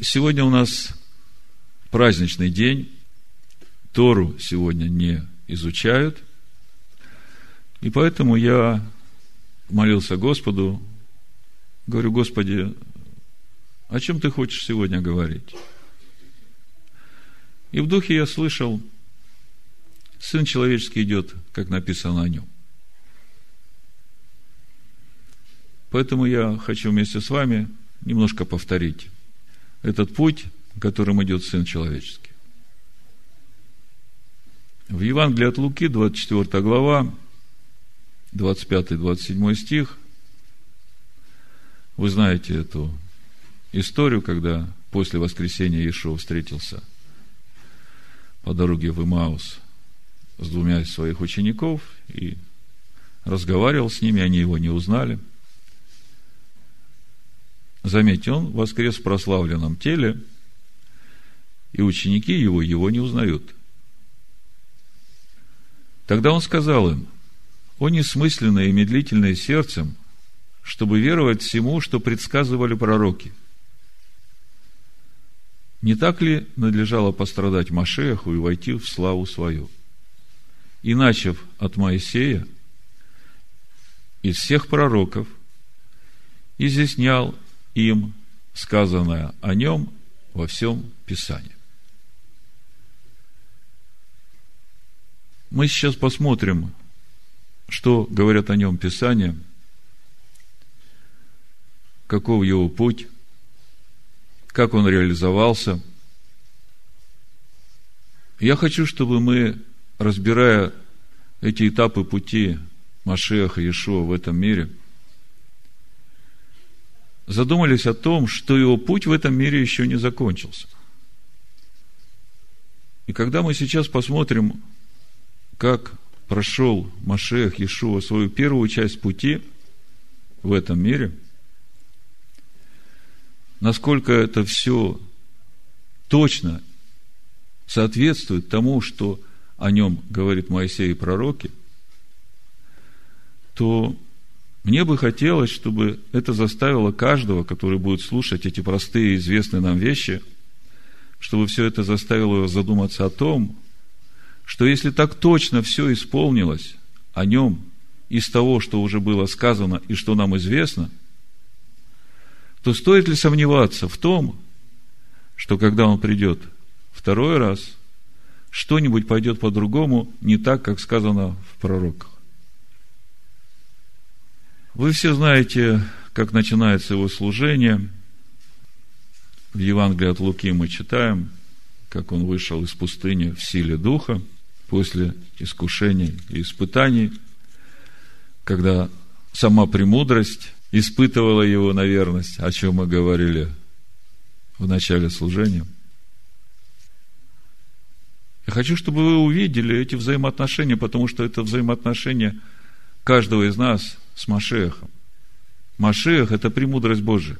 Сегодня у нас праздничный день. Тору сегодня не изучают. И поэтому я молился Господу, говорю, Господи, о чем ты хочешь сегодня говорить? И в духе я слышал, Сын человеческий идет, как написано о нем. Поэтому я хочу вместе с вами немножко повторить этот путь, которым идет Сын Человеческий. В Евангелии от Луки, 24 глава, 25-27 стих, вы знаете эту историю, когда после воскресения Иешуа встретился по дороге в Имаус с двумя из своих учеников и разговаривал с ними, они его не узнали – Заметьте, он воскрес в прославленном теле, и ученики его его не узнают. Тогда он сказал им, о несмысленное и медлительное сердцем, чтобы веровать всему, что предсказывали пророки. Не так ли надлежало пострадать Машеху и войти в славу свою? И начав от Моисея, из всех пророков, изъяснял им сказанное о нем во всем Писании. Мы сейчас посмотрим, что говорят о нем Писания, каков его путь, как он реализовался. Я хочу, чтобы мы, разбирая эти этапы пути Машеха Иешуа в этом мире – задумались о том, что его путь в этом мире еще не закончился. И когда мы сейчас посмотрим, как прошел Машех Иешуа свою первую часть пути в этом мире, насколько это все точно соответствует тому, что о нем говорит Моисей и пророки, то мне бы хотелось, чтобы это заставило каждого, который будет слушать эти простые, известные нам вещи, чтобы все это заставило его задуматься о том, что если так точно все исполнилось о нем из того, что уже было сказано и что нам известно, то стоит ли сомневаться в том, что когда он придет второй раз, что-нибудь пойдет по-другому, не так, как сказано в пророках. Вы все знаете, как начинается его служение. В Евангелии от Луки мы читаем, как он вышел из пустыни в силе Духа после искушений и испытаний, когда сама премудрость испытывала его на верность, о чем мы говорили в начале служения. Я хочу, чтобы вы увидели эти взаимоотношения, потому что это взаимоотношения каждого из нас – с Машехом. Машех – это премудрость Божия.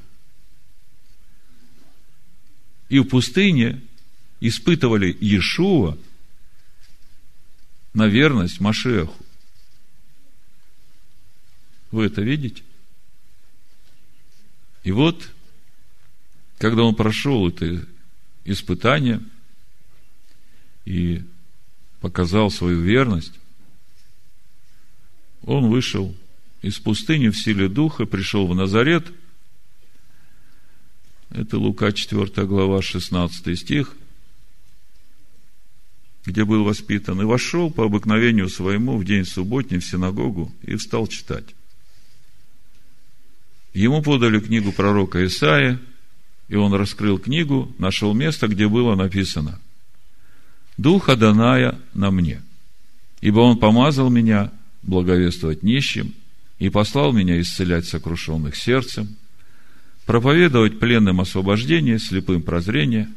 И в пустыне испытывали Иешуа на верность Машеху. Вы это видите? И вот, когда он прошел это испытание и показал свою верность, он вышел из пустыни в силе духа, пришел в Назарет. Это Лука 4 глава, 16 стих, где был воспитан. И вошел по обыкновению своему в день субботний в синагогу и встал читать. Ему подали книгу пророка Исаия, и он раскрыл книгу, нашел место, где было написано «Дух Аданая на мне, ибо он помазал меня благовествовать нищим, и послал меня исцелять сокрушенных сердцем, проповедовать пленным освобождение, слепым прозрение,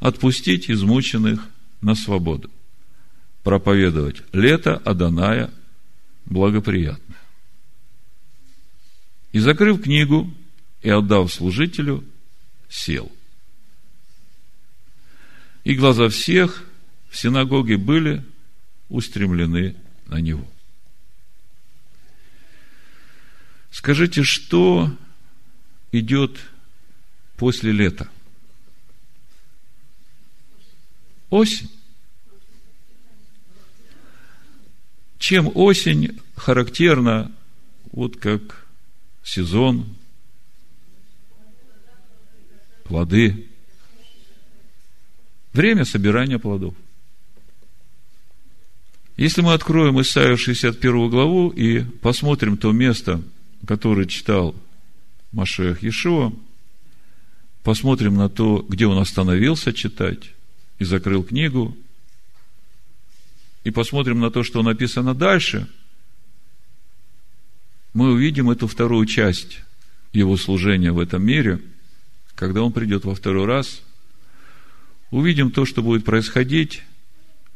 отпустить измученных на свободу, проповедовать лето Аданая благоприятное. И, закрыв книгу и отдав служителю, сел. И глаза всех в синагоге были устремлены на него. Скажите, что идет после лета? осень. Чем осень характерна, вот как сезон, плоды, время собирания плодов. Если мы откроем Исаию 61 главу и посмотрим то место, которое читал Машех Иешуа, посмотрим на то, где он остановился читать и закрыл книгу, и посмотрим на то, что написано дальше, мы увидим эту вторую часть его служения в этом мире, когда он придет во второй раз, увидим то, что будет происходить,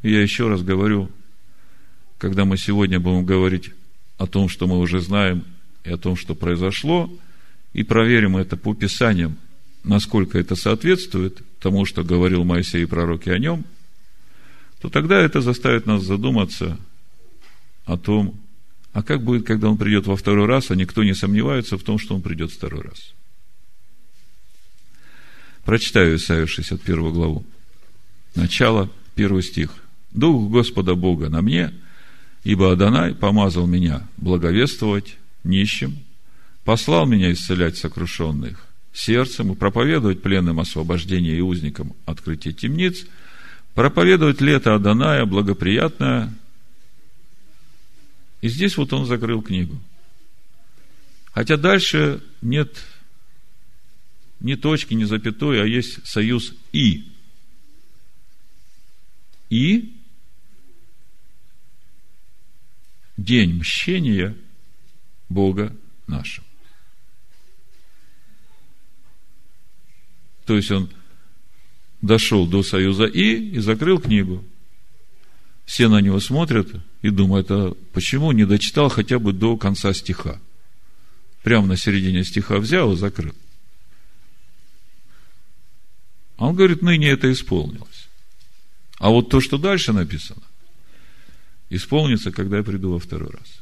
и я еще раз говорю, когда мы сегодня будем говорить о том, что мы уже знаем, и о том, что произошло, и проверим это по Писаниям, насколько это соответствует тому, что говорил Моисей и пророки о нем, то тогда это заставит нас задуматься о том, а как будет, когда он придет во второй раз, а никто не сомневается в том, что он придет второй раз. Прочитаю Исаию 61 главу. Начало, первый стих. «Дух Господа Бога на мне, ибо Адонай помазал меня благовествовать нищим, послал меня исцелять сокрушенных, сердцем и проповедовать пленным освобождение и узникам открытие темниц, проповедовать лето Аданая, благоприятное. И здесь вот он закрыл книгу. Хотя дальше нет ни точки, ни запятой, а есть союз «и». И день мщения Бога нашего. То есть он дошел до союза И и закрыл книгу. Все на него смотрят и думают, а почему не дочитал хотя бы до конца стиха? Прямо на середине стиха взял и закрыл. А он говорит, ныне это исполнилось. А вот то, что дальше написано, исполнится, когда я приду во второй раз.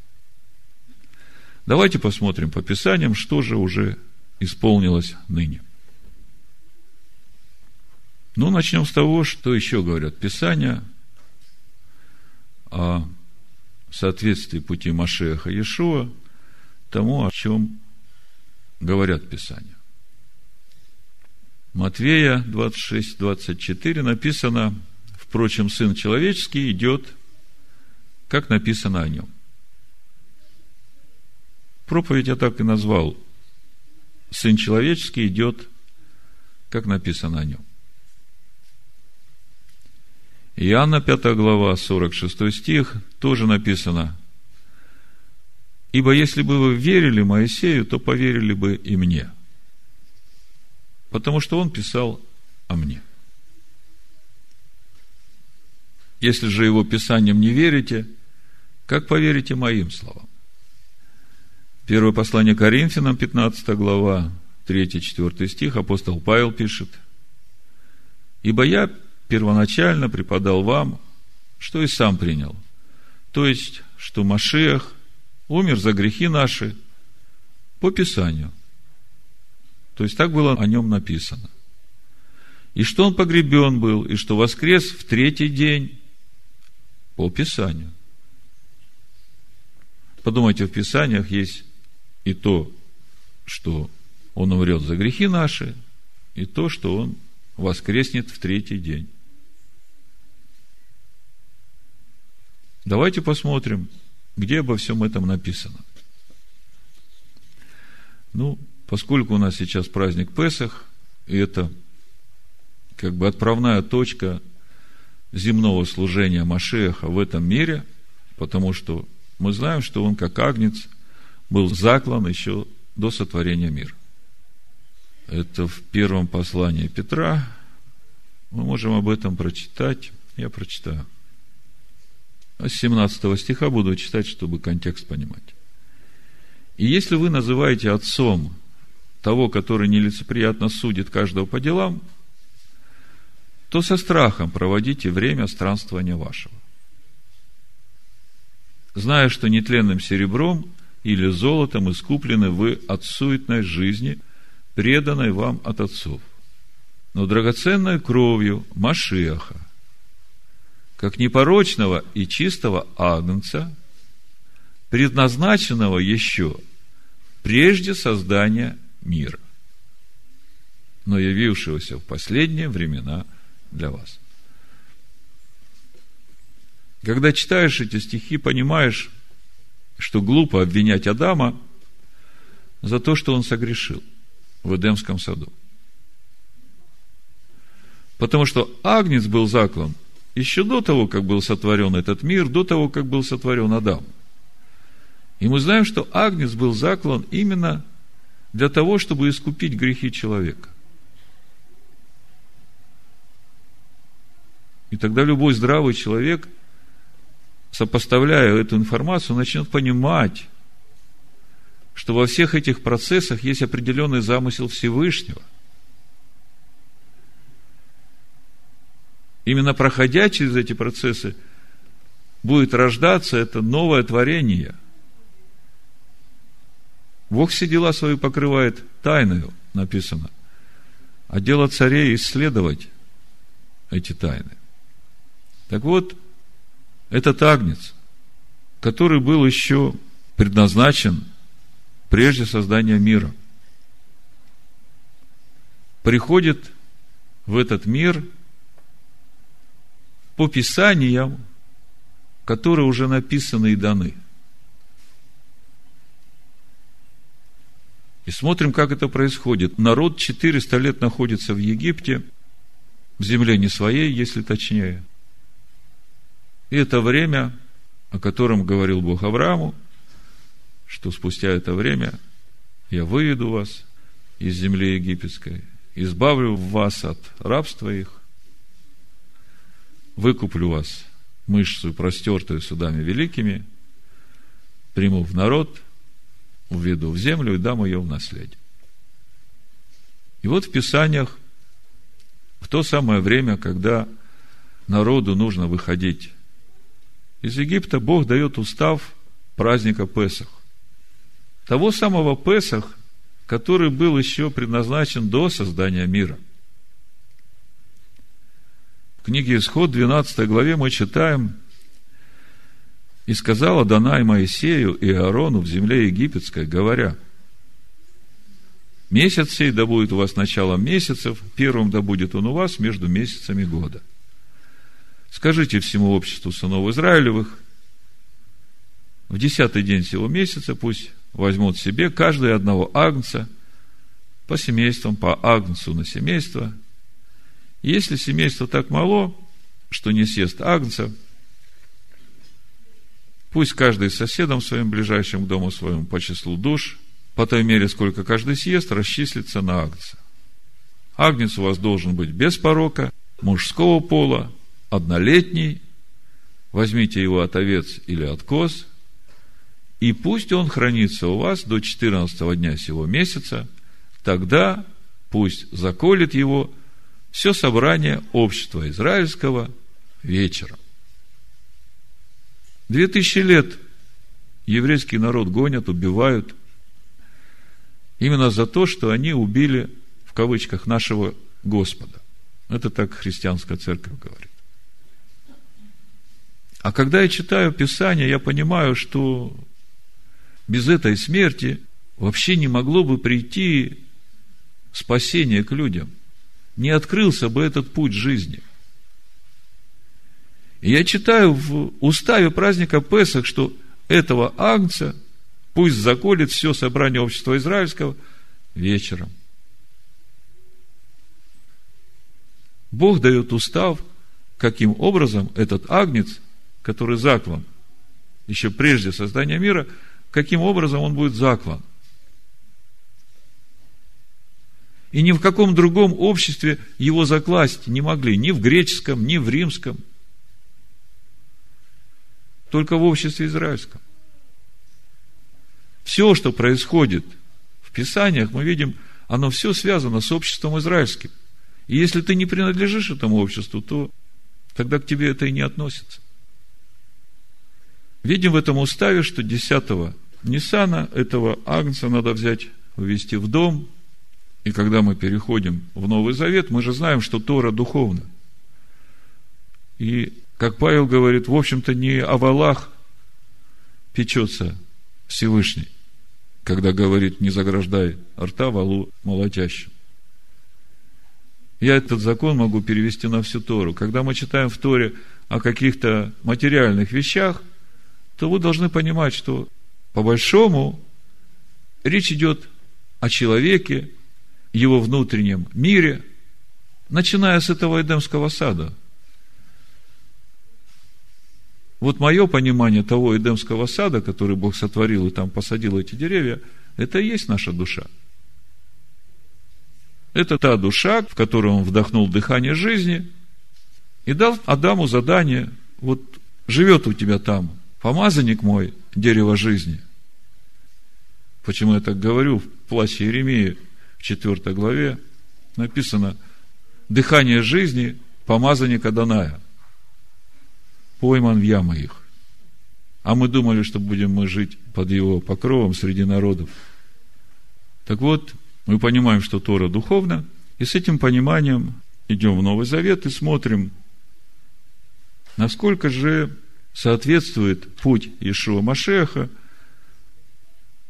Давайте посмотрим по Писаниям, что же уже исполнилось ныне. Ну, начнем с того, что еще говорят Писания о соответствии пути Машеха Иешуа тому, о чем говорят Писания. Матвея 26, 24 написано, впрочем, Сын Человеческий идет, как написано о нем. Проповедь я так и назвал. Сын Человеческий идет, как написано о нем. Иоанна 5 глава, 46 стих, тоже написано, «Ибо если бы вы верили Моисею, то поверили бы и мне, потому что он писал о мне». Если же его писанием не верите, как поверите моим словам? Первое послание Коринфянам, 15 глава, 3-4 стих, апостол Павел пишет, «Ибо я первоначально преподал вам, что и сам принял. То есть, что Машех умер за грехи наши по Писанию. То есть, так было о нем написано. И что он погребен был, и что воскрес в третий день по Писанию. Подумайте, в Писаниях есть и то, что он умрет за грехи наши, и то, что он воскреснет в третий день. Давайте посмотрим, где обо всем этом написано. Ну, поскольку у нас сейчас праздник Песах, и это как бы отправная точка земного служения Машеха в этом мире, потому что мы знаем, что он как агнец был заклан еще до сотворения мира. Это в первом послании Петра. Мы можем об этом прочитать. Я прочитаю. А с 17 стиха буду читать, чтобы контекст понимать. И если вы называете отцом того, который нелицеприятно судит каждого по делам, то со страхом проводите время странствования вашего. Зная, что нетленным серебром или золотом искуплены вы от суетной жизни, преданной вам от отцов, но драгоценной кровью Машиаха, как непорочного и чистого агнца, предназначенного еще прежде создания мира, но явившегося в последние времена для вас. Когда читаешь эти стихи, понимаешь, что глупо обвинять Адама за то, что он согрешил в Эдемском саду. Потому что Агнец был заклан еще до того, как был сотворен этот мир, до того, как был сотворен Адам. И мы знаем, что Агнец был заклан именно для того, чтобы искупить грехи человека. И тогда любой здравый человек, сопоставляя эту информацию, начнет понимать, что во всех этих процессах есть определенный замысел Всевышнего – Именно проходя через эти процессы, будет рождаться это новое творение. Бог все дела свои покрывает тайною, написано. А дело царей исследовать эти тайны. Так вот, этот агнец, который был еще предназначен прежде создания мира, приходит в этот мир – по Писаниям, которые уже написаны и даны. И смотрим, как это происходит. Народ 400 лет находится в Египте, в земле не своей, если точнее. И это время, о котором говорил Бог Аврааму, что спустя это время я выведу вас из земли египетской, избавлю вас от рабства их, выкуплю вас мышцу, простертую судами великими, приму в народ, уведу в землю и дам ее в наследие. И вот в Писаниях, в то самое время, когда народу нужно выходить из Египта, Бог дает устав праздника Песах. Того самого Песах, который был еще предназначен до создания мира – в книге Исход, 12 главе, мы читаем, «И сказала Данай Моисею и Аарону в земле египетской, говоря, Месяц сей да будет у вас началом месяцев, первым да будет он у вас между месяцами года. Скажите всему обществу сынов Израилевых, в десятый день сего месяца пусть возьмут себе каждый одного агнца по семействам, по агнцу на семейство – если семейство так мало, что не съест агнца, пусть каждый соседом своим, ближайшим к дому своему по числу душ, по той мере, сколько каждый съест, расчислится на агнца. Агнец у вас должен быть без порока, мужского пола, однолетний, возьмите его от овец или от коз, и пусть он хранится у вас до 14 дня сего месяца, тогда пусть заколет его все собрание общества израильского вечером. Две тысячи лет еврейский народ гонят, убивают именно за то, что они убили, в кавычках, нашего Господа. Это так христианская церковь говорит. А когда я читаю Писание, я понимаю, что без этой смерти вообще не могло бы прийти спасение к людям не открылся бы этот путь жизни. И я читаю в уставе праздника Песах, что этого агнца пусть заколет все собрание общества израильского вечером. Бог дает устав, каким образом этот агнец, который заклан, еще прежде создания мира, каким образом он будет заклан. И ни в каком другом обществе его закласть не могли, ни в греческом, ни в римском. Только в обществе израильском. Все, что происходит в Писаниях, мы видим, оно все связано с обществом израильским. И если ты не принадлежишь этому обществу, то тогда к тебе это и не относится. Видим в этом уставе, что 10 Ниссана этого агнца надо взять, увести в дом, и когда мы переходим в Новый Завет, мы же знаем, что Тора духовна. И как Павел говорит, в общем-то, не о валах печется Всевышний, когда говорит, не заграждай рта валу молотящим. Я этот закон могу перевести на всю Тору. Когда мы читаем в Торе о каких-то материальных вещах, то вы должны понимать, что по большому речь идет о человеке, его внутреннем мире, начиная с этого Эдемского сада. Вот мое понимание того Эдемского сада, который Бог сотворил и там посадил эти деревья, это и есть наша душа – это та душа, в которую он вдохнул дыхание жизни и дал Адаму задание, вот живет у тебя там, помазанник мой, дерево жизни. Почему я так говорю? В плаще Иеремии, в 4 главе, написано «Дыхание жизни, помазанника Даная, пойман в ямы их». А мы думали, что будем мы жить под его покровом среди народов. Так вот, мы понимаем, что Тора духовна, и с этим пониманием идем в Новый Завет и смотрим, насколько же соответствует путь Ишуа Машеха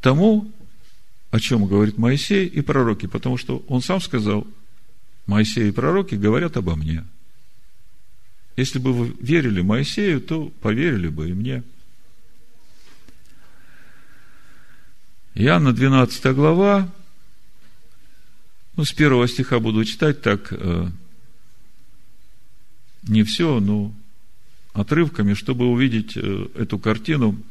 тому, о чем говорит Моисей и пророки, потому что он сам сказал, Моисей и пророки говорят обо мне. Если бы вы верили Моисею, то поверили бы и мне. Иоанна 12 глава, ну, с первого стиха буду читать так, э, не все, но отрывками, чтобы увидеть э, эту картину,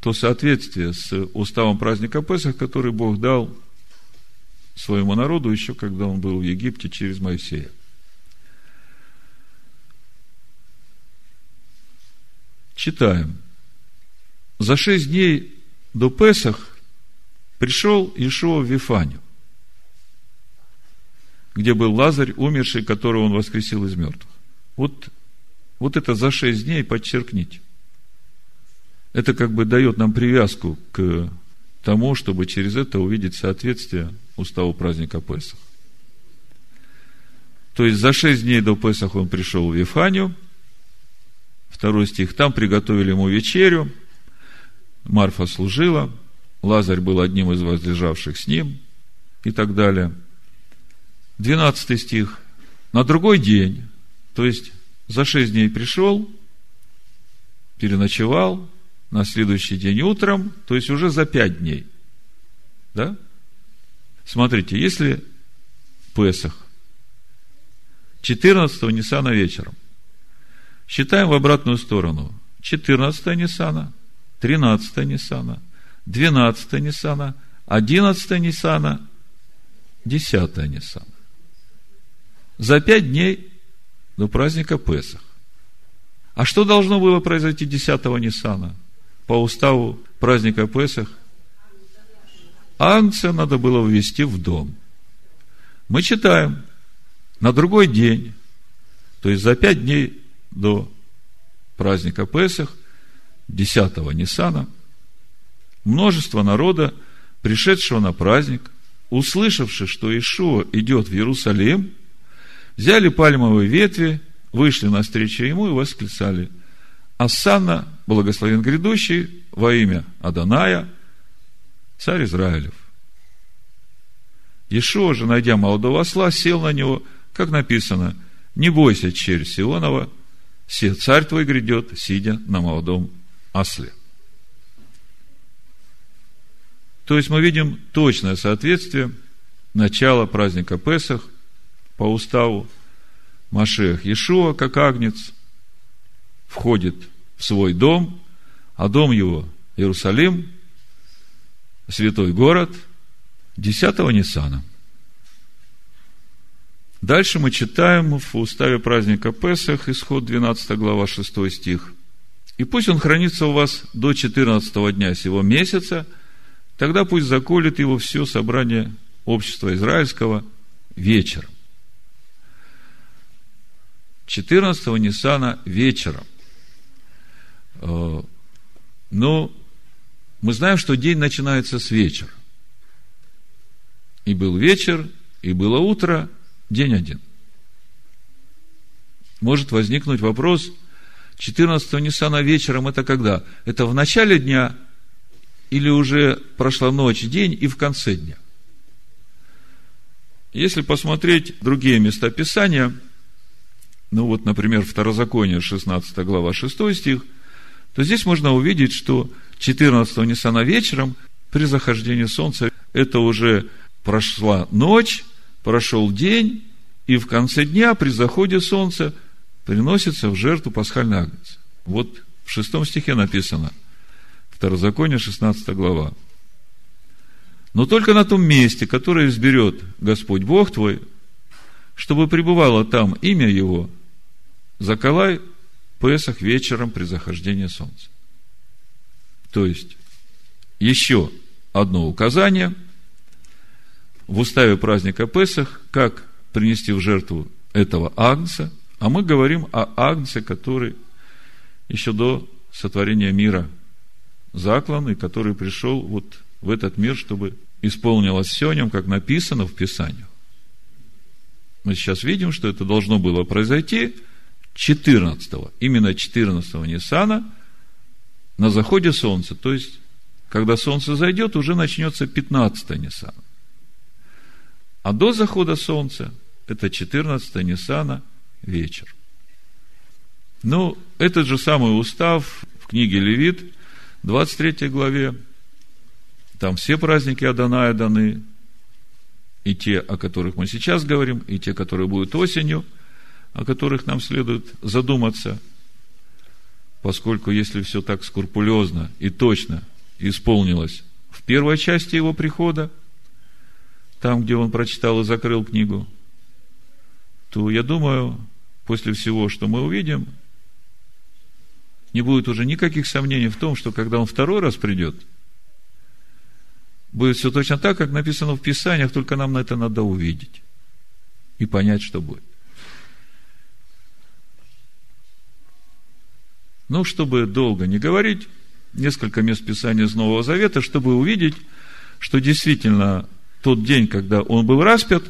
то соответствие с уставом праздника Песах, который Бог дал своему народу еще, когда он был в Египте через Моисея. Читаем. За шесть дней до Песах пришел Ишуа в Вифанию где был Лазарь, умерший, которого он воскресил из мертвых. Вот, вот это за шесть дней подчеркните. Это как бы дает нам привязку к тому, чтобы через это увидеть соответствие уставу праздника Песах. То есть за шесть дней до Песах он пришел в Вифанию, второй стих, там приготовили ему вечерю, Марфа служила, Лазарь был одним из возлежавших с ним и так далее – 12 стих. На другой день, то есть за шесть дней пришел, переночевал, на следующий день утром, то есть уже за пять дней. Да? Смотрите, если Песах, 14 Ниссана вечером, считаем в обратную сторону. 14 Ниссана, 13 Ниссана, 12 Ниссана, 11 Ниссана, 10 Ниссана за пять дней до праздника Песах. А что должно было произойти 10-го Ниссана? По уставу праздника Песах Агнца надо было ввести в дом. Мы читаем, на другой день, то есть за пять дней до праздника Песах, 10-го Ниссана, множество народа, пришедшего на праздник, услышавши, что Ишуа идет в Иерусалим, взяли пальмовые ветви, вышли навстречу ему и восклицали. Ассана, благословен грядущий, во имя Аданая, царь Израилев. Ешуа же, найдя молодого осла, сел на него, как написано, не бойся, черь Сионова, все царь твой грядет, сидя на молодом осле. То есть мы видим точное соответствие начала праздника Песах – по уставу Машех Иешуа, как агнец, входит в свой дом, а дом его Иерусалим, святой город, 10 Ниссана. Дальше мы читаем в уставе праздника Песах, исход 12 глава, 6 стих. «И пусть он хранится у вас до 14 дня сего месяца, тогда пусть заколет его все собрание общества израильского вечером. 14-го Ниссана вечером. Э, ну, мы знаем, что день начинается с вечера. И был вечер, и было утро, день один. Может возникнуть вопрос, 14 Ниссана вечером это когда? Это в начале дня или уже прошла ночь, день и в конце дня? Если посмотреть другие места Писания, ну вот, например, Второзаконие, 16 глава, 6 стих, то здесь можно увидеть, что 14 Ниссана вечером при захождении солнца это уже прошла ночь, прошел день, и в конце дня при заходе солнца приносится в жертву пасхальный агнец. Вот в шестом стихе написано, Второзаконие, 16 глава. Но только на том месте, которое изберет Господь Бог твой, чтобы пребывало там имя Его, заколай Песах вечером при захождении солнца. То есть, еще одно указание в уставе праздника Песах, как принести в жертву этого агнца, а мы говорим о агнце, который еще до сотворения мира заклан, и который пришел вот в этот мир, чтобы исполнилось все нем, как написано в Писании. Мы сейчас видим, что это должно было произойти 14-го, именно 14-го Ниссана на заходе солнца, то есть, когда солнце зайдет, уже начнется 15-й Ниссана. А до захода солнца это 14 Ниссана вечер. Ну, этот же самый устав в книге Левит, 23 главе, там все праздники Аданая даны, и те, о которых мы сейчас говорим, и те, которые будут осенью, о которых нам следует задуматься, поскольку если все так скрупулезно и точно исполнилось в первой части его прихода, там, где он прочитал и закрыл книгу, то я думаю, после всего, что мы увидим, не будет уже никаких сомнений в том, что когда он второй раз придет, будет все точно так, как написано в Писаниях, только нам на это надо увидеть и понять, что будет. Ну, чтобы долго не говорить, несколько мест Писания из Нового Завета, чтобы увидеть, что действительно тот день, когда он был распят,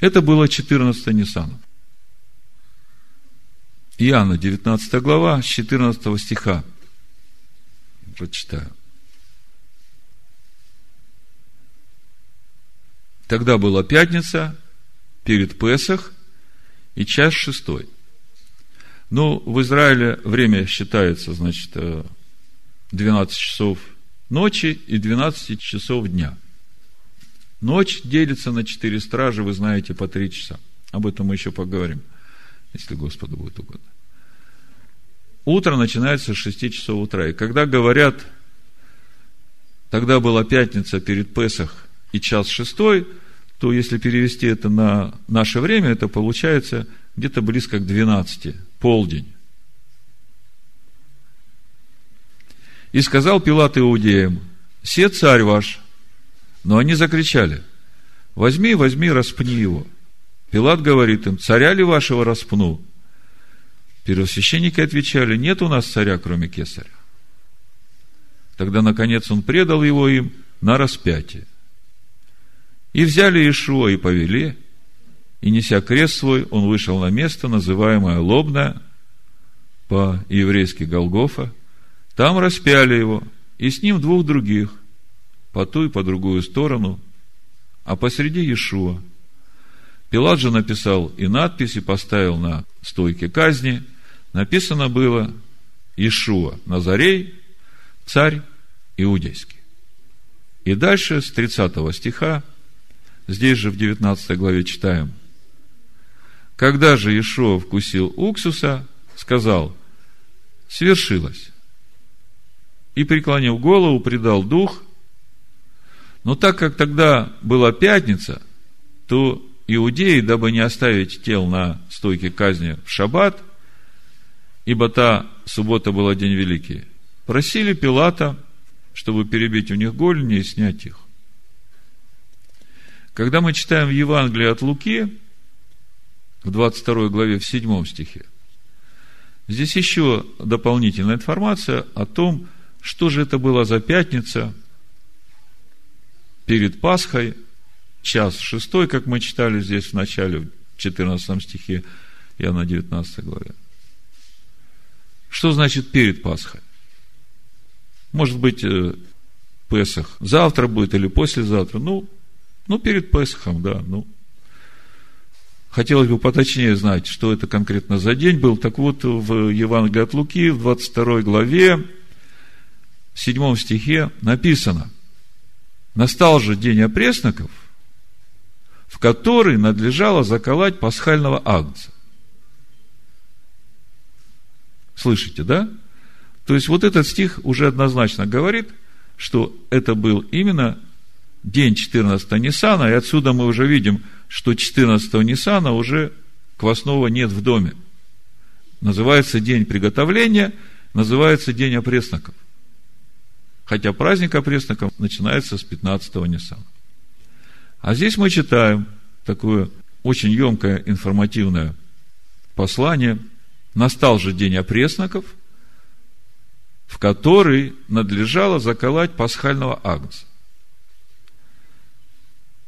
это было 14 Ниссана. Иоанна, 19 глава, с 14 стиха. Прочитаю. Тогда была пятница перед Песах и час шестой. Ну, в Израиле время считается, значит, 12 часов ночи и 12 часов дня. Ночь делится на четыре стражи, вы знаете, по три часа. Об этом мы еще поговорим, если Господу будет угодно. Утро начинается с 6 часов утра. И когда говорят, тогда была пятница перед Песах и час шестой, то если перевести это на наше время, это получается где-то близко к 12, полдень. И сказал Пилат иудеям, «Се царь ваш». Но они закричали, «Возьми, возьми, распни его». Пилат говорит им, «Царя ли вашего распну?» Первосвященники отвечали, нет у нас царя, кроме кесаря. Тогда, наконец, он предал его им на распятие. И взяли Ишуа и повели, и, неся крест свой, он вышел на место, называемое Лобное, по-еврейски Голгофа. Там распяли его, и с ним двух других, по ту и по другую сторону, а посреди Иешуа. Пилат же написал и надпись, и поставил на стойке казни. Написано было Ишуа, Назарей, царь иудейский. И дальше с 30 стиха Здесь же в 19 главе читаем. Когда же Ишуа вкусил уксуса, сказал, свершилось. И, преклонив голову, предал дух. Но так как тогда была пятница, то иудеи, дабы не оставить тел на стойке казни в шаббат, ибо та суббота была день великий, просили Пилата, чтобы перебить у них голени и снять их. Когда мы читаем в Евангелии от Луки, в 22 главе, в 7 стихе, здесь еще дополнительная информация о том, что же это было за пятница перед Пасхой, час шестой, как мы читали здесь в начале, в 14 стихе, я на 19 главе. Что значит перед Пасхой? Может быть, э, Песах завтра будет или послезавтра. Ну, ну, перед Песахом, да. Ну, хотелось бы поточнее знать, что это конкретно за день был. Так вот, в Евангелии от Луки, в 22 главе, в 7 стихе написано, «Настал же день опресноков, в который надлежало заколоть пасхального агнца». Слышите, да? То есть, вот этот стих уже однозначно говорит, что это был именно день 14 Ниссана, и отсюда мы уже видим, что 14 Ниссана уже квасного нет в доме. Называется день приготовления, называется день опресноков. Хотя праздник опресноков начинается с 15 Ниссана. А здесь мы читаем такое очень емкое информативное послание – Настал же день опресноков, в который надлежало заколоть пасхального агнца.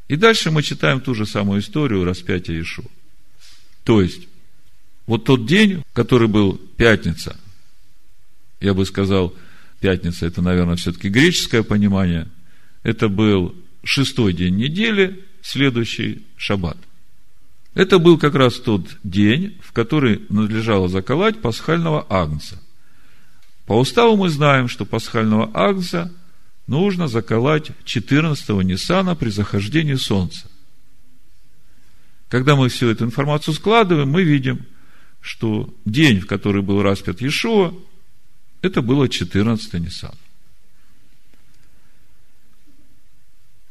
И дальше мы читаем ту же самую историю распятия Иешуа. То есть, вот тот день, который был пятница, я бы сказал, пятница, это, наверное, все-таки греческое понимание, это был шестой день недели, следующий шаббат – это был как раз тот день, в который надлежало заколоть пасхального агнца. По уставу мы знаем, что пасхального агнца нужно заколоть 14-го Ниссана при захождении солнца. Когда мы всю эту информацию складываем, мы видим, что день, в который был распят Иешуа, это было 14 Ниссан.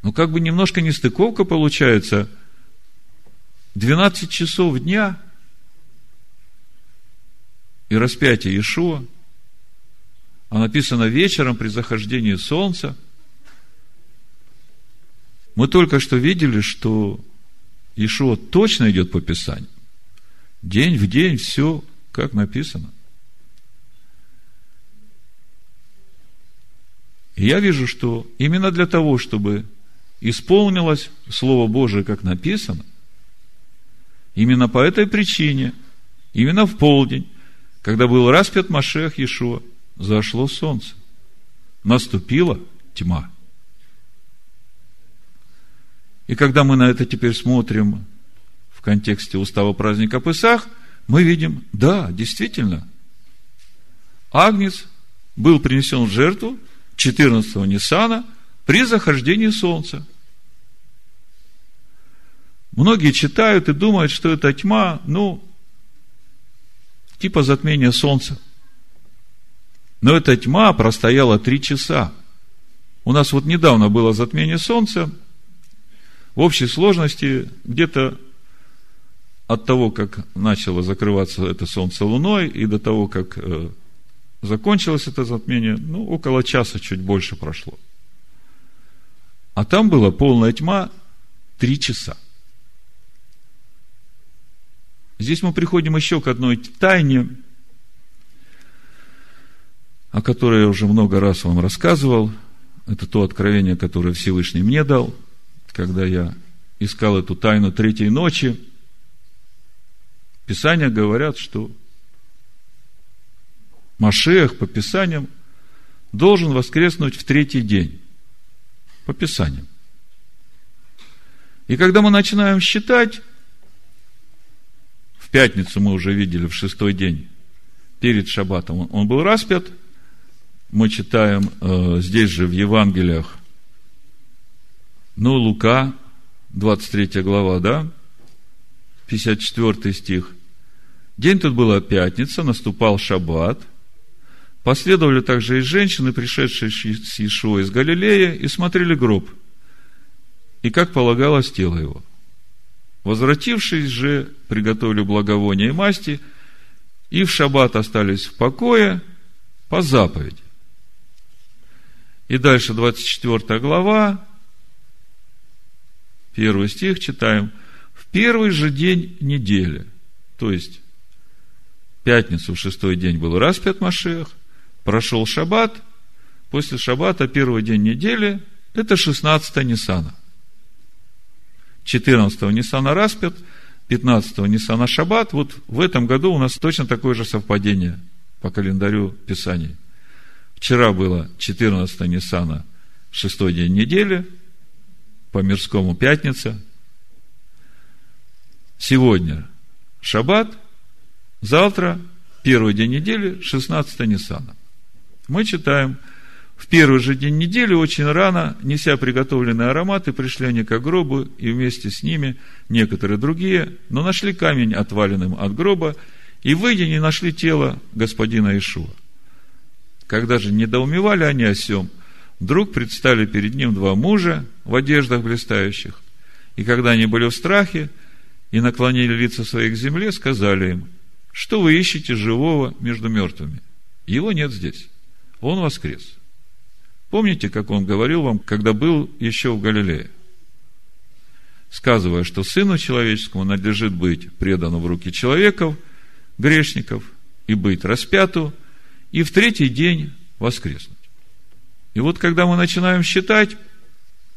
Ну, как бы немножко нестыковка получается – 12 часов дня и распятие Иешуа, а написано вечером при захождении солнца. Мы только что видели, что Иешуа точно идет по Писанию. День в день все, как написано. И я вижу, что именно для того, чтобы исполнилось Слово Божие, как написано, Именно по этой причине, именно в полдень, когда был распят Машех Иешуа, зашло солнце. Наступила тьма. И когда мы на это теперь смотрим в контексте устава праздника Песах, мы видим, да, действительно, Агнец был принесен в жертву 14-го Ниссана при захождении солнца. Многие читают и думают, что это тьма, ну, типа затмения солнца. Но эта тьма простояла три часа. У нас вот недавно было затмение солнца. В общей сложности где-то от того, как начало закрываться это солнце луной, и до того, как э, закончилось это затмение, ну, около часа чуть больше прошло. А там была полная тьма три часа. Здесь мы приходим еще к одной тайне, о которой я уже много раз вам рассказывал. Это то откровение, которое Всевышний мне дал, когда я искал эту тайну третьей ночи. Писания говорят, что Машех по Писаниям должен воскреснуть в третий день. По Писаниям. И когда мы начинаем считать, пятницу мы уже видели, в шестой день, перед Шаббатом, он был распят. Мы читаем э, здесь же в Евангелиях, ну, Лука, 23 глава, да, 54 стих. День тут была пятница, наступал шаббат. Последовали также и женщины, пришедшие с Иешуа из Галилеи, и смотрели гроб. И как полагалось тело его – Возвратившись же, приготовили благовония и масти, и в шаббат остались в покое по заповеди. И дальше 24 глава, первый стих читаем. В первый же день недели, то есть пятницу в шестой день был распят Машех, прошел шаббат, после шаббата первый день недели, это 16 Ниссана – 14-го Ниссана распят, 15-го Ниссана Шаббат. Вот в этом году у нас точно такое же совпадение по календарю Писаний. Вчера было 14 Ниссана, шестой день недели, по мирскому пятница. Сегодня шаббат, завтра первый день недели, 16 Ниссана. Мы читаем, в первый же день недели, очень рано, неся приготовленные ароматы, пришли они к гробу, и вместе с ними некоторые другие, но нашли камень отваленным от гроба, и выйдя не нашли тело господина Ишуа. Когда же недоумевали они о сем, вдруг предстали перед ним два мужа в одеждах блистающих, и когда они были в страхе и наклонили лица свои к земле, сказали им, что вы ищете живого между мертвыми? Его нет здесь. Он воскрес. Помните, как он говорил вам, когда был еще в Галилее? Сказывая, что Сыну Человеческому надлежит быть предану в руки человеков, грешников, и быть распяту, и в третий день воскреснуть. И вот когда мы начинаем считать,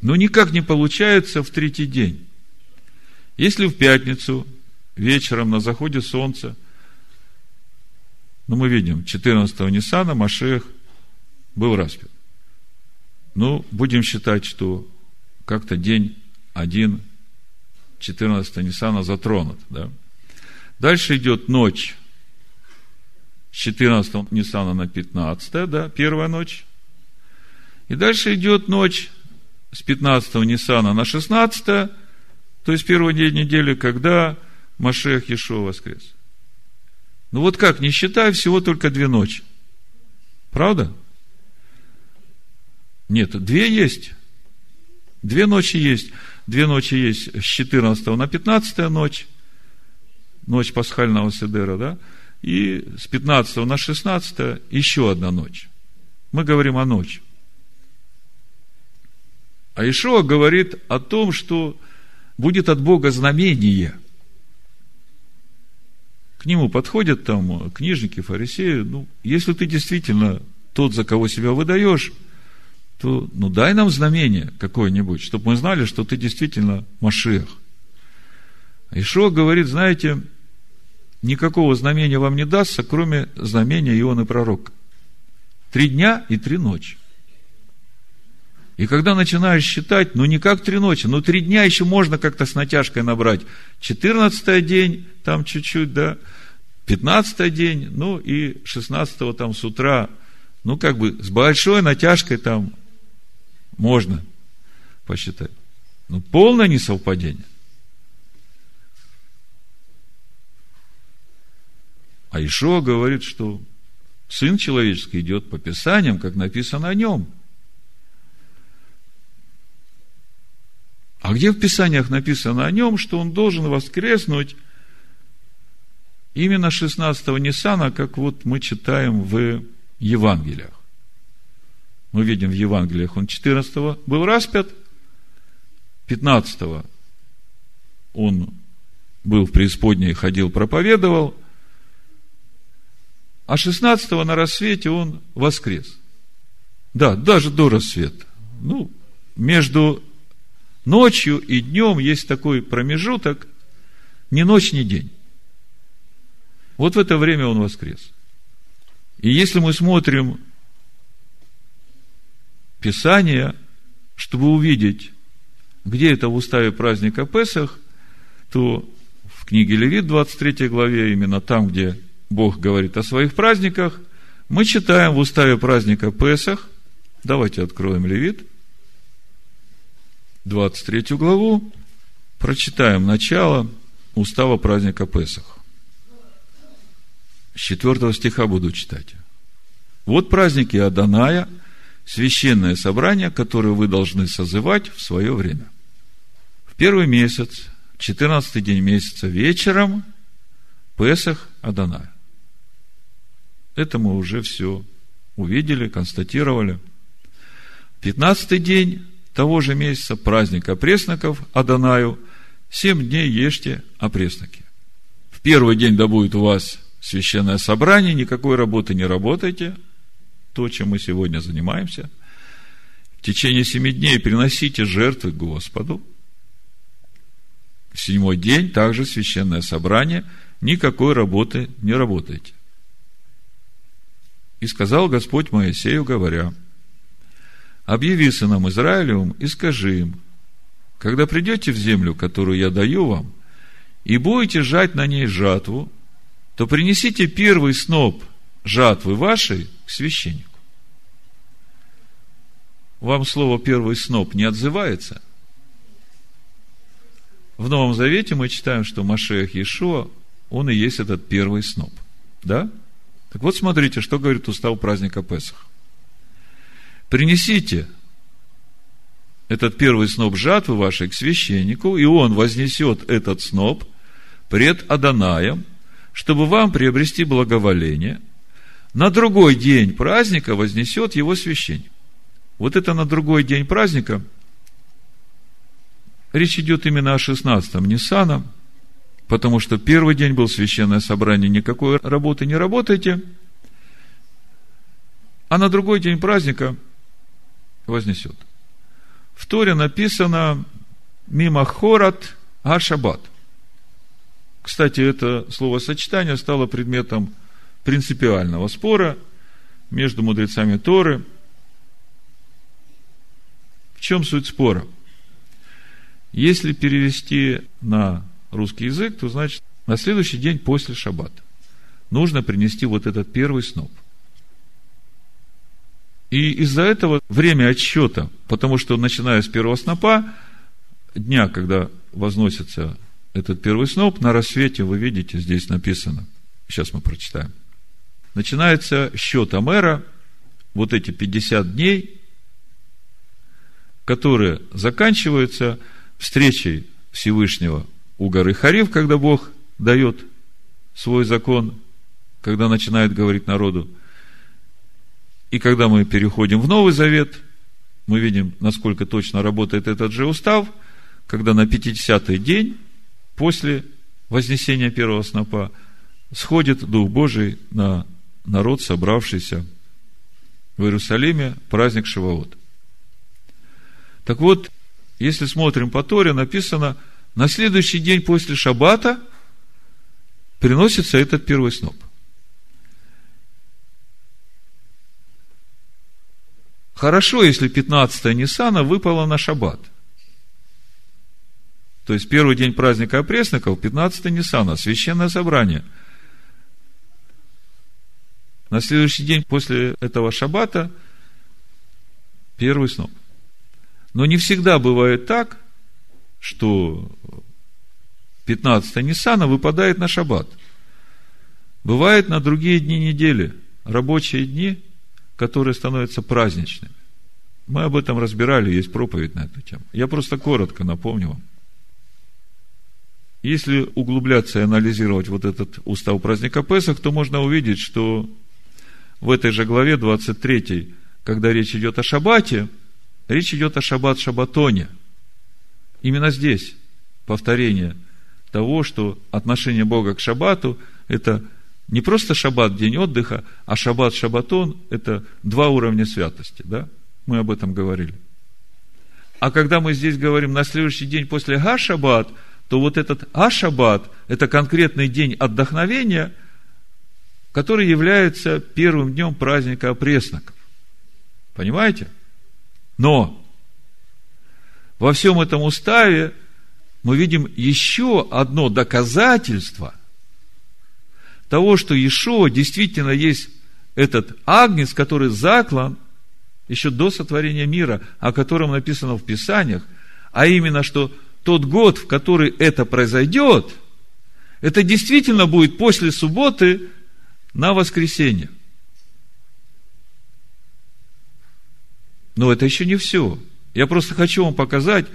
ну никак не получается в третий день. Если в пятницу вечером на заходе солнца, ну мы видим, 14-го Ниссана Машех был распят. Ну, будем считать, что как-то день один 14 Ниссана затронут. Да? Дальше идет ночь с 14 Ниссана на 15, да, первая ночь. И дальше идет ночь с 15 Ниссана на 16, то есть первый день недели, когда Машех Ешо воскрес. Ну вот как, не считая, всего только две ночи. Правда? Нет, две есть. Две ночи есть. Две ночи есть с 14 на 15 ночь. Ночь пасхального седера, да? И с 15 на 16 еще одна ночь. Мы говорим о ночи. А Ишуа говорит о том, что будет от Бога знамение. К нему подходят там книжники, фарисеи. Ну, если ты действительно тот, за кого себя выдаешь, то ну дай нам знамение какое-нибудь, чтобы мы знали, что ты действительно Машех. Ишо говорит, знаете, никакого знамения вам не дастся, кроме знамения Ионы Пророка. Три дня и три ночи. И когда начинаешь считать, ну не как три ночи, но три дня еще можно как-то с натяжкой набрать. Четырнадцатый день, там чуть-чуть, да, пятнадцатый день, ну и шестнадцатого там с утра, ну как бы с большой натяжкой там можно посчитать. Ну, полное несовпадение. А Ишуа говорит, что Сын человеческий идет по Писаниям, как написано о нем. А где в Писаниях написано о нем, что он должен воскреснуть именно 16-го Ниссана, как вот мы читаем в Евангелиях? Мы видим в Евангелиях, он 14-го был распят, 15-го он был в преисподней, ходил, проповедовал, а 16-го на рассвете он воскрес. Да, даже до рассвета. Ну, между ночью и днем есть такой промежуток, ни ночь, ни день. Вот в это время он воскрес. И если мы смотрим Писание, чтобы увидеть, где это в уставе праздника Песах, то в книге Левит, 23 главе, именно там, где Бог говорит о своих праздниках, мы читаем в уставе праздника Песах, давайте откроем Левит, 23 главу, прочитаем начало устава праздника Песах. С 4 стиха буду читать. Вот праздники Аданая – священное собрание, которое вы должны созывать в свое время. В первый месяц, 14 день месяца вечером, Песах Адонай. Это мы уже все увидели, констатировали. Пятнадцатый день того же месяца, праздник опресноков Адонаю, семь дней ешьте опресноки. В первый день да будет у вас священное собрание, никакой работы не работайте, то, чем мы сегодня занимаемся. В течение семи дней приносите жертвы Господу. В седьмой день также священное собрание, никакой работы не работайте. И сказал Господь Моисею, говоря, «Объяви сынам Израилевым и скажи им, когда придете в землю, которую я даю вам, и будете жать на ней жатву, то принесите первый сноп жатвы вашей к священнику. Вам слово «первый сноп» не отзывается? В Новом Завете мы читаем, что Машех Иешуа, он и есть этот первый сноп. Да? Так вот, смотрите, что говорит устав праздника Песах. Принесите этот первый сноп жатвы вашей к священнику, и он вознесет этот сноп пред Аданаем, чтобы вам приобрести благоволение. На другой день праздника вознесет его священник. Вот это на другой день праздника. Речь идет именно о 16-м Ниссана, потому что первый день был священное собрание, никакой работы не работайте, а на другой день праздника вознесет. В Торе написано «Мимо хорат а-шаббат». Кстати, это словосочетание стало предметом принципиального спора между мудрецами Торы. В чем суть спора? Если перевести на русский язык, то значит на следующий день после шаббата нужно принести вот этот первый сноп – и из-за этого время отсчета, потому что начиная с первого снопа, дня, когда возносится этот первый сноп, на рассвете вы видите, здесь написано, сейчас мы прочитаем, начинается счет Амера, вот эти 50 дней, которые заканчиваются встречей Всевышнего у горы Харив, когда Бог дает свой закон, когда начинает говорить народу, и когда мы переходим в Новый Завет, мы видим, насколько точно работает этот же устав, когда на 50-й день после вознесения первого снопа сходит Дух Божий на народ, собравшийся в Иерусалиме, праздник Шивоот. Так вот, если смотрим по Торе, написано, на следующий день после Шаббата приносится этот первый сноп. Хорошо, если 15 Ниссана выпало на шаббат. То есть, первый день праздника опресноков, 15 Ниссана, священное собрание. На следующий день после этого шаббата первый сноп. Но не всегда бывает так, что 15 Ниссана выпадает на шаббат. Бывает на другие дни недели, рабочие дни – которые становятся праздничными. Мы об этом разбирали, есть проповедь на эту тему. Я просто коротко напомню вам. Если углубляться и анализировать вот этот устав праздника Песах, то можно увидеть, что в этой же главе 23, когда речь идет о шаббате, речь идет о шаббат-шаббатоне. Именно здесь повторение того, что отношение Бога к шаббату – это не просто шаббат – день отдыха, а шаббат – шаббатон – это два уровня святости, да? Мы об этом говорили. А когда мы здесь говорим на следующий день после Га-шаббат, то вот этот А-шаббат – это конкретный день отдохновения, который является первым днем праздника опресноков. Понимаете? Но во всем этом уставе мы видим еще одно доказательство того, что Иешуа действительно есть этот агнец, который заклан еще до сотворения мира, о котором написано в Писаниях, а именно, что тот год, в который это произойдет, это действительно будет после субботы на воскресенье. Но это еще не все. Я просто хочу вам показать,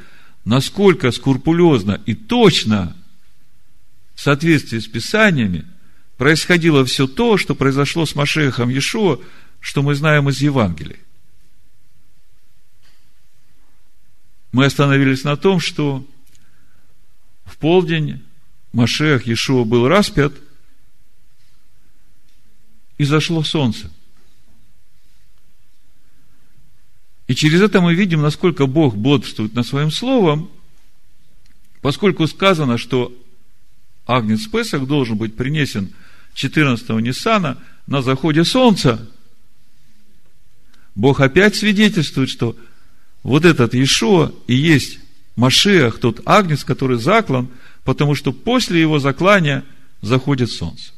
насколько скрупулезно и точно в соответствии с Писаниями происходило все то, что произошло с Машехом Иешуа, что мы знаем из Евангелия. Мы остановились на том, что в полдень Машех Иешуа был распят, и зашло солнце. И через это мы видим, насколько Бог бодрствует на своим словом, поскольку сказано, что Агнец Песах должен быть принесен 14-го Ниссана на заходе солнца, Бог опять свидетельствует, что вот этот Иешуа и есть Машех, тот агнец, который заклан, потому что после его заклания заходит солнце.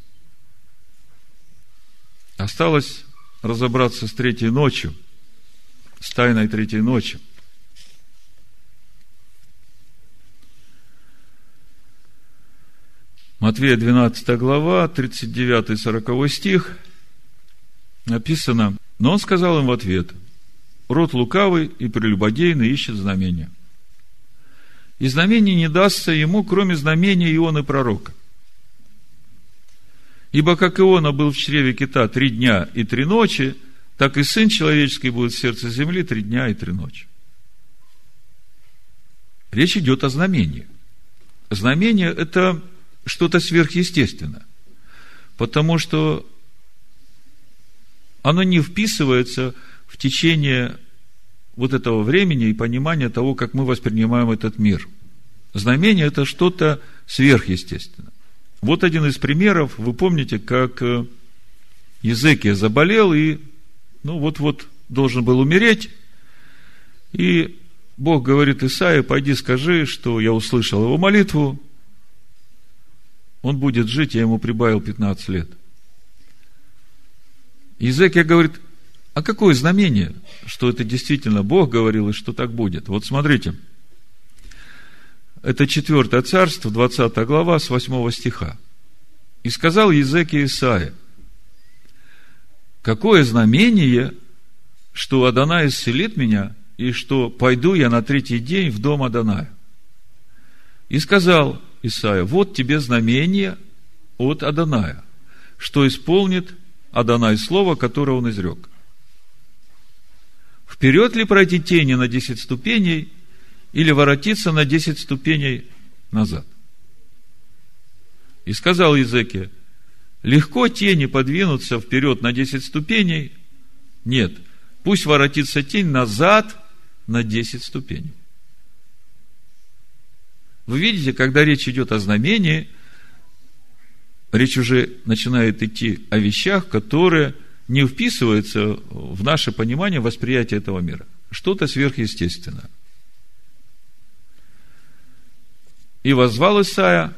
Осталось разобраться с третьей ночью, с тайной третьей ночью. Матвея 12 глава, 39-40 стих написано, но он сказал им в ответ, род лукавый и прелюбодейный ищет знамения. И знамений не дастся ему, кроме знамения Ионы пророка. Ибо как Иона был в чреве кита три дня и три ночи, так и Сын Человеческий будет в сердце земли три дня и три ночи. Речь идет о знамении. Знамение – это что-то сверхъестественное. Потому что оно не вписывается в течение вот этого времени и понимания того, как мы воспринимаем этот мир. Знамение – это что-то сверхъестественное. Вот один из примеров. Вы помните, как Езекия э, заболел и, ну, вот-вот должен был умереть. И Бог говорит Исаия, пойди скажи, что я услышал его молитву, он будет жить, я ему прибавил 15 лет. Езекия говорит, а какое знамение, что это действительно Бог говорил и что так будет? Вот смотрите, это 4 царство, 20 глава, с 8 стиха. И сказал Езекия Исаия, какое знамение, что Адонай исцелит меня, и что пойду я на третий день в дом Адоная. И сказал Исаия, вот тебе знамение от Адоная, что исполнит Адонай слово, которое он изрек. Вперед ли пройти тени на 10 ступеней, или воротиться на 10 ступеней назад? И сказал Езекия, легко тени подвинуться вперед на 10 ступеней? Нет, пусть воротится тень назад на 10 ступеней. Вы видите, когда речь идет о знамении, речь уже начинает идти о вещах, которые не вписываются в наше понимание восприятия этого мира. Что-то сверхъестественное. И возвал Исаия,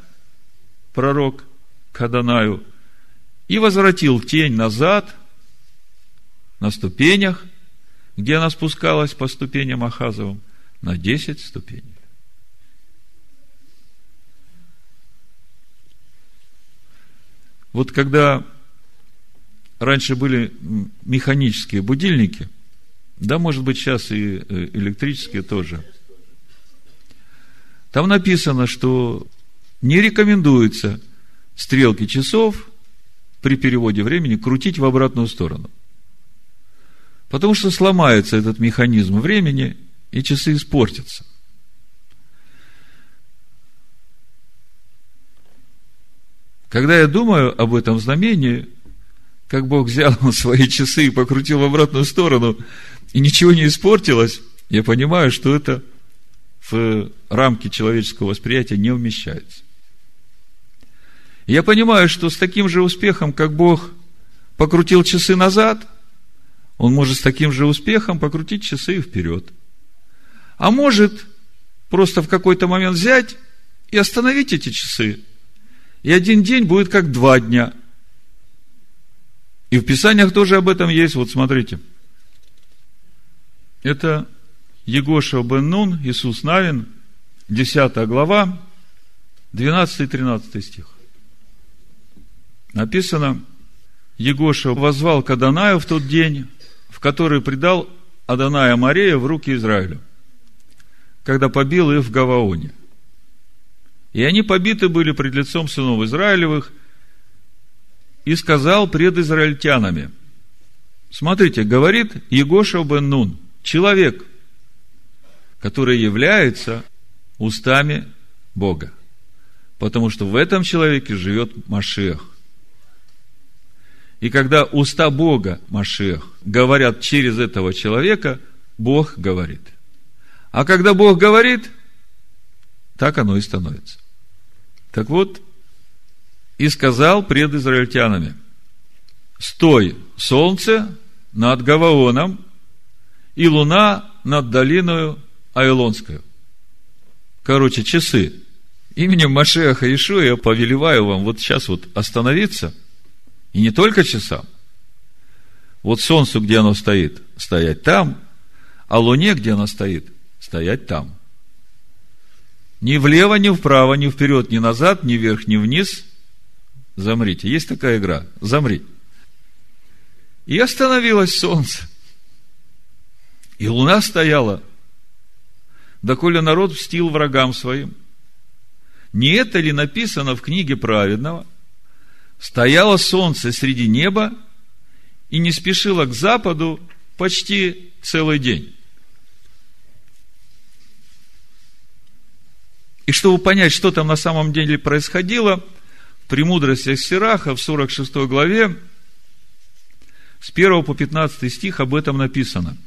пророк, к Адонаю, и возвратил тень назад на ступенях, где она спускалась по ступеням Ахазовым, на десять ступеней. Вот когда раньше были механические будильники, да, может быть, сейчас и э, электрические тоже, там написано, что не рекомендуется стрелки часов при переводе времени крутить в обратную сторону. Потому что сломается этот механизм времени, и часы испортятся – Когда я думаю об этом знамении, как Бог взял свои часы и покрутил в обратную сторону, и ничего не испортилось, я понимаю, что это в рамки человеческого восприятия не умещается. Я понимаю, что с таким же успехом, как Бог покрутил часы назад, Он может с таким же успехом покрутить часы вперед. А может просто в какой-то момент взять и остановить эти часы и один день будет как два дня. И в Писаниях тоже об этом есть. Вот смотрите. Это Егоша бен Нун, Иисус Навин, 10 глава, 12-13 стих. Написано, Егоша возвал к Адонаю в тот день, в который предал Адоная Мария в руки Израилю, когда побил их в Гаваоне – и они побиты были пред лицом сынов Израилевых, и сказал пред израильтянами, смотрите, говорит Егоша бен Нун, человек, который является устами Бога. Потому что в этом человеке живет Машех. И когда уста Бога, Машех, говорят через этого человека, Бог говорит. А когда Бог говорит, так оно и становится. Так вот, и сказал пред израильтянами, стой, солнце, над Гаваоном, и луна над долиною Айлонскую. Короче, часы. Именем Машеха Ишуа я повелеваю вам вот сейчас вот остановиться, и не только часам, вот солнцу, где оно стоит, стоять там, а луне, где она стоит, стоять там. Ни влево, ни вправо, ни вперед, ни назад, ни вверх, ни вниз. Замрите. Есть такая игра. Замри. И остановилось солнце. И луна стояла, доколе народ мстил врагам своим. Не это ли написано в книге праведного? Стояло солнце среди неба и не спешило к западу почти целый день. И чтобы понять, что там на самом деле происходило, в «Премудростях Сираха» в 46 главе с 1 по 15 стих об этом написано.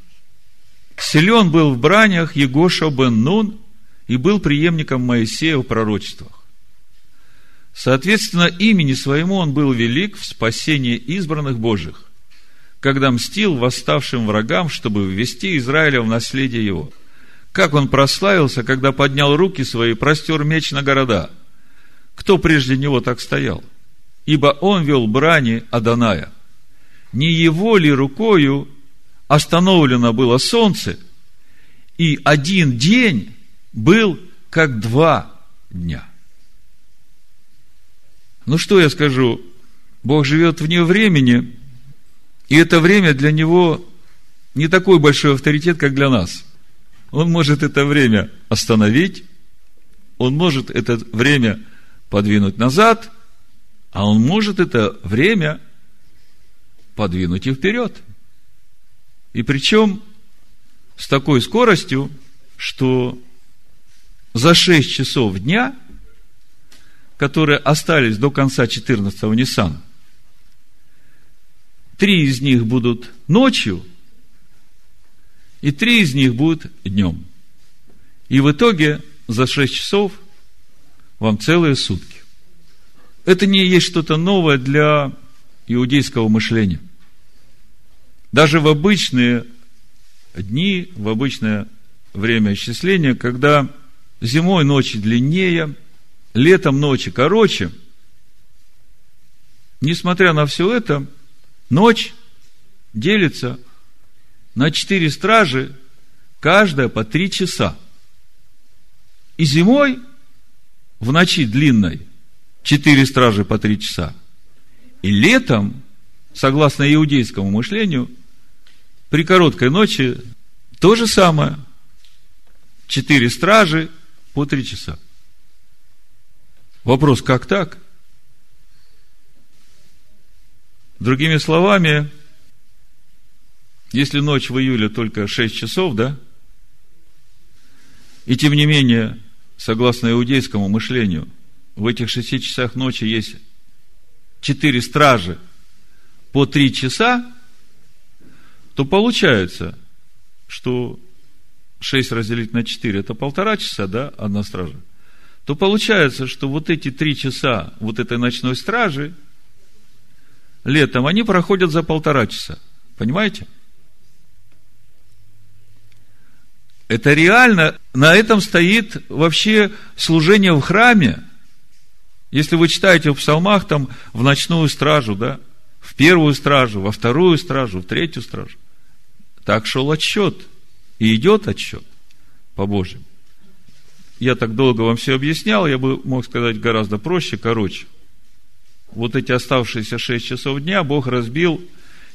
«Силен был в бранях Егоша бен Нун и был преемником Моисея в пророчествах. Соответственно, имени своему он был велик в спасении избранных Божьих, когда мстил восставшим врагам, чтобы ввести Израиля в наследие его. Как он прославился, когда поднял руки свои, простер меч на города. Кто прежде него так стоял? Ибо он вел брани Аданая. Не его ли рукою остановлено было солнце, и один день был как два дня. Ну что я скажу? Бог живет вне времени, и это время для него не такой большой авторитет, как для нас. Он может это время остановить, он может это время подвинуть назад, а он может это время подвинуть и вперед. И причем с такой скоростью, что за 6 часов дня, которые остались до конца 14-го Ниссана, три из них будут ночью, и три из них будут днем. И в итоге за 6 часов вам целые сутки. Это не есть что-то новое для иудейского мышления. Даже в обычные дни, в обычное время исчисления, когда зимой ночи длиннее, летом ночи короче, несмотря на все это, ночь делится на четыре стражи, каждая по три часа. И зимой, в ночи длинной, четыре стражи по три часа. И летом, согласно иудейскому мышлению, при короткой ночи то же самое. Четыре стражи по три часа. Вопрос, как так? Другими словами, если ночь в июле только 6 часов, да? И тем не менее, согласно иудейскому мышлению, в этих шести часах ночи есть четыре стражи по три часа, то получается, что 6 разделить на 4 это полтора часа, да, одна стража, то получается, что вот эти три часа вот этой ночной стражи летом, они проходят за полтора часа. Понимаете? Это реально, на этом стоит вообще служение в храме. Если вы читаете в псалмах, там, в ночную стражу, да, в первую стражу, во вторую стражу, в третью стражу. Так шел отсчет. И идет отсчет по Божьему. Я так долго вам все объяснял, я бы мог сказать гораздо проще, короче. Вот эти оставшиеся шесть часов дня Бог разбил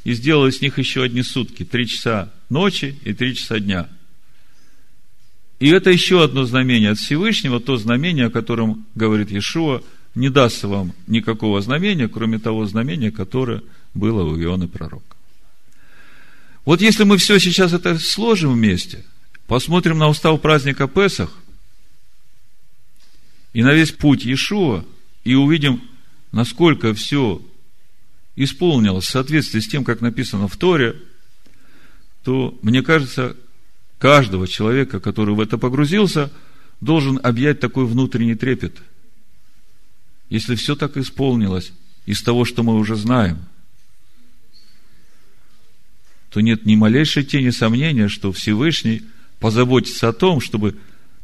и сделал из них еще одни сутки. Три часа ночи и три часа дня – и это еще одно знамение от Всевышнего, то знамение, о котором говорит Иешуа, не даст вам никакого знамения, кроме того знамения, которое было у Иоанна пророка. Вот если мы все сейчас это сложим вместе, посмотрим на устав праздника Песах и на весь путь Иешуа, и увидим, насколько все исполнилось в соответствии с тем, как написано в Торе, то, мне кажется, каждого человека, который в это погрузился, должен объять такой внутренний трепет. Если все так исполнилось из того, что мы уже знаем, то нет ни малейшей тени сомнения, что Всевышний позаботится о том, чтобы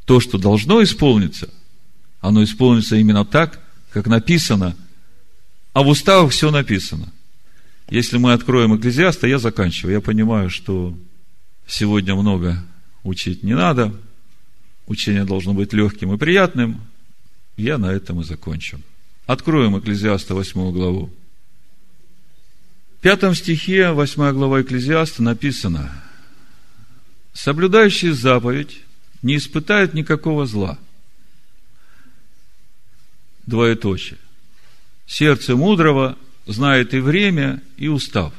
то, что должно исполниться, оно исполнится именно так, как написано, а в уставах все написано. Если мы откроем Экклезиаста, я заканчиваю. Я понимаю, что сегодня много учить не надо, учение должно быть легким и приятным. Я на этом и закончу. Откроем Экклезиаста 8 главу. В пятом стихе 8 глава Экклезиаста написано «Соблюдающий заповедь не испытает никакого зла». Двоеточие. Сердце мудрого знает и время, и устав.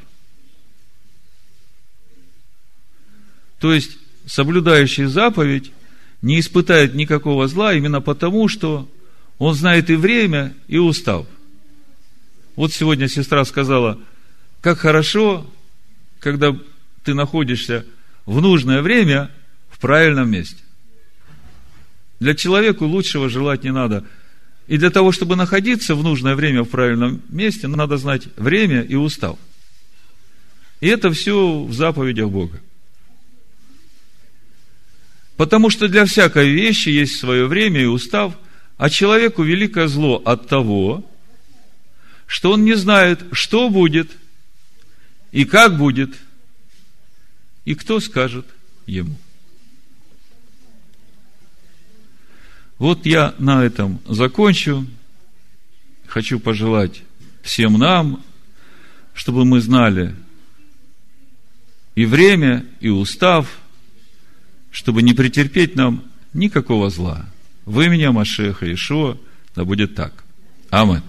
То есть, соблюдающий заповедь не испытает никакого зла именно потому, что он знает и время, и устав. Вот сегодня сестра сказала, как хорошо, когда ты находишься в нужное время в правильном месте. Для человека лучшего желать не надо. И для того, чтобы находиться в нужное время в правильном месте, надо знать время и устав. И это все в заповедях Бога. Потому что для всякой вещи есть свое время и устав, а человеку великое зло от того, что он не знает, что будет и как будет, и кто скажет ему. Вот я на этом закончу. Хочу пожелать всем нам, чтобы мы знали и время, и устав – чтобы не претерпеть нам никакого зла. В имени Машеха Ишуа, да будет так. Аминь.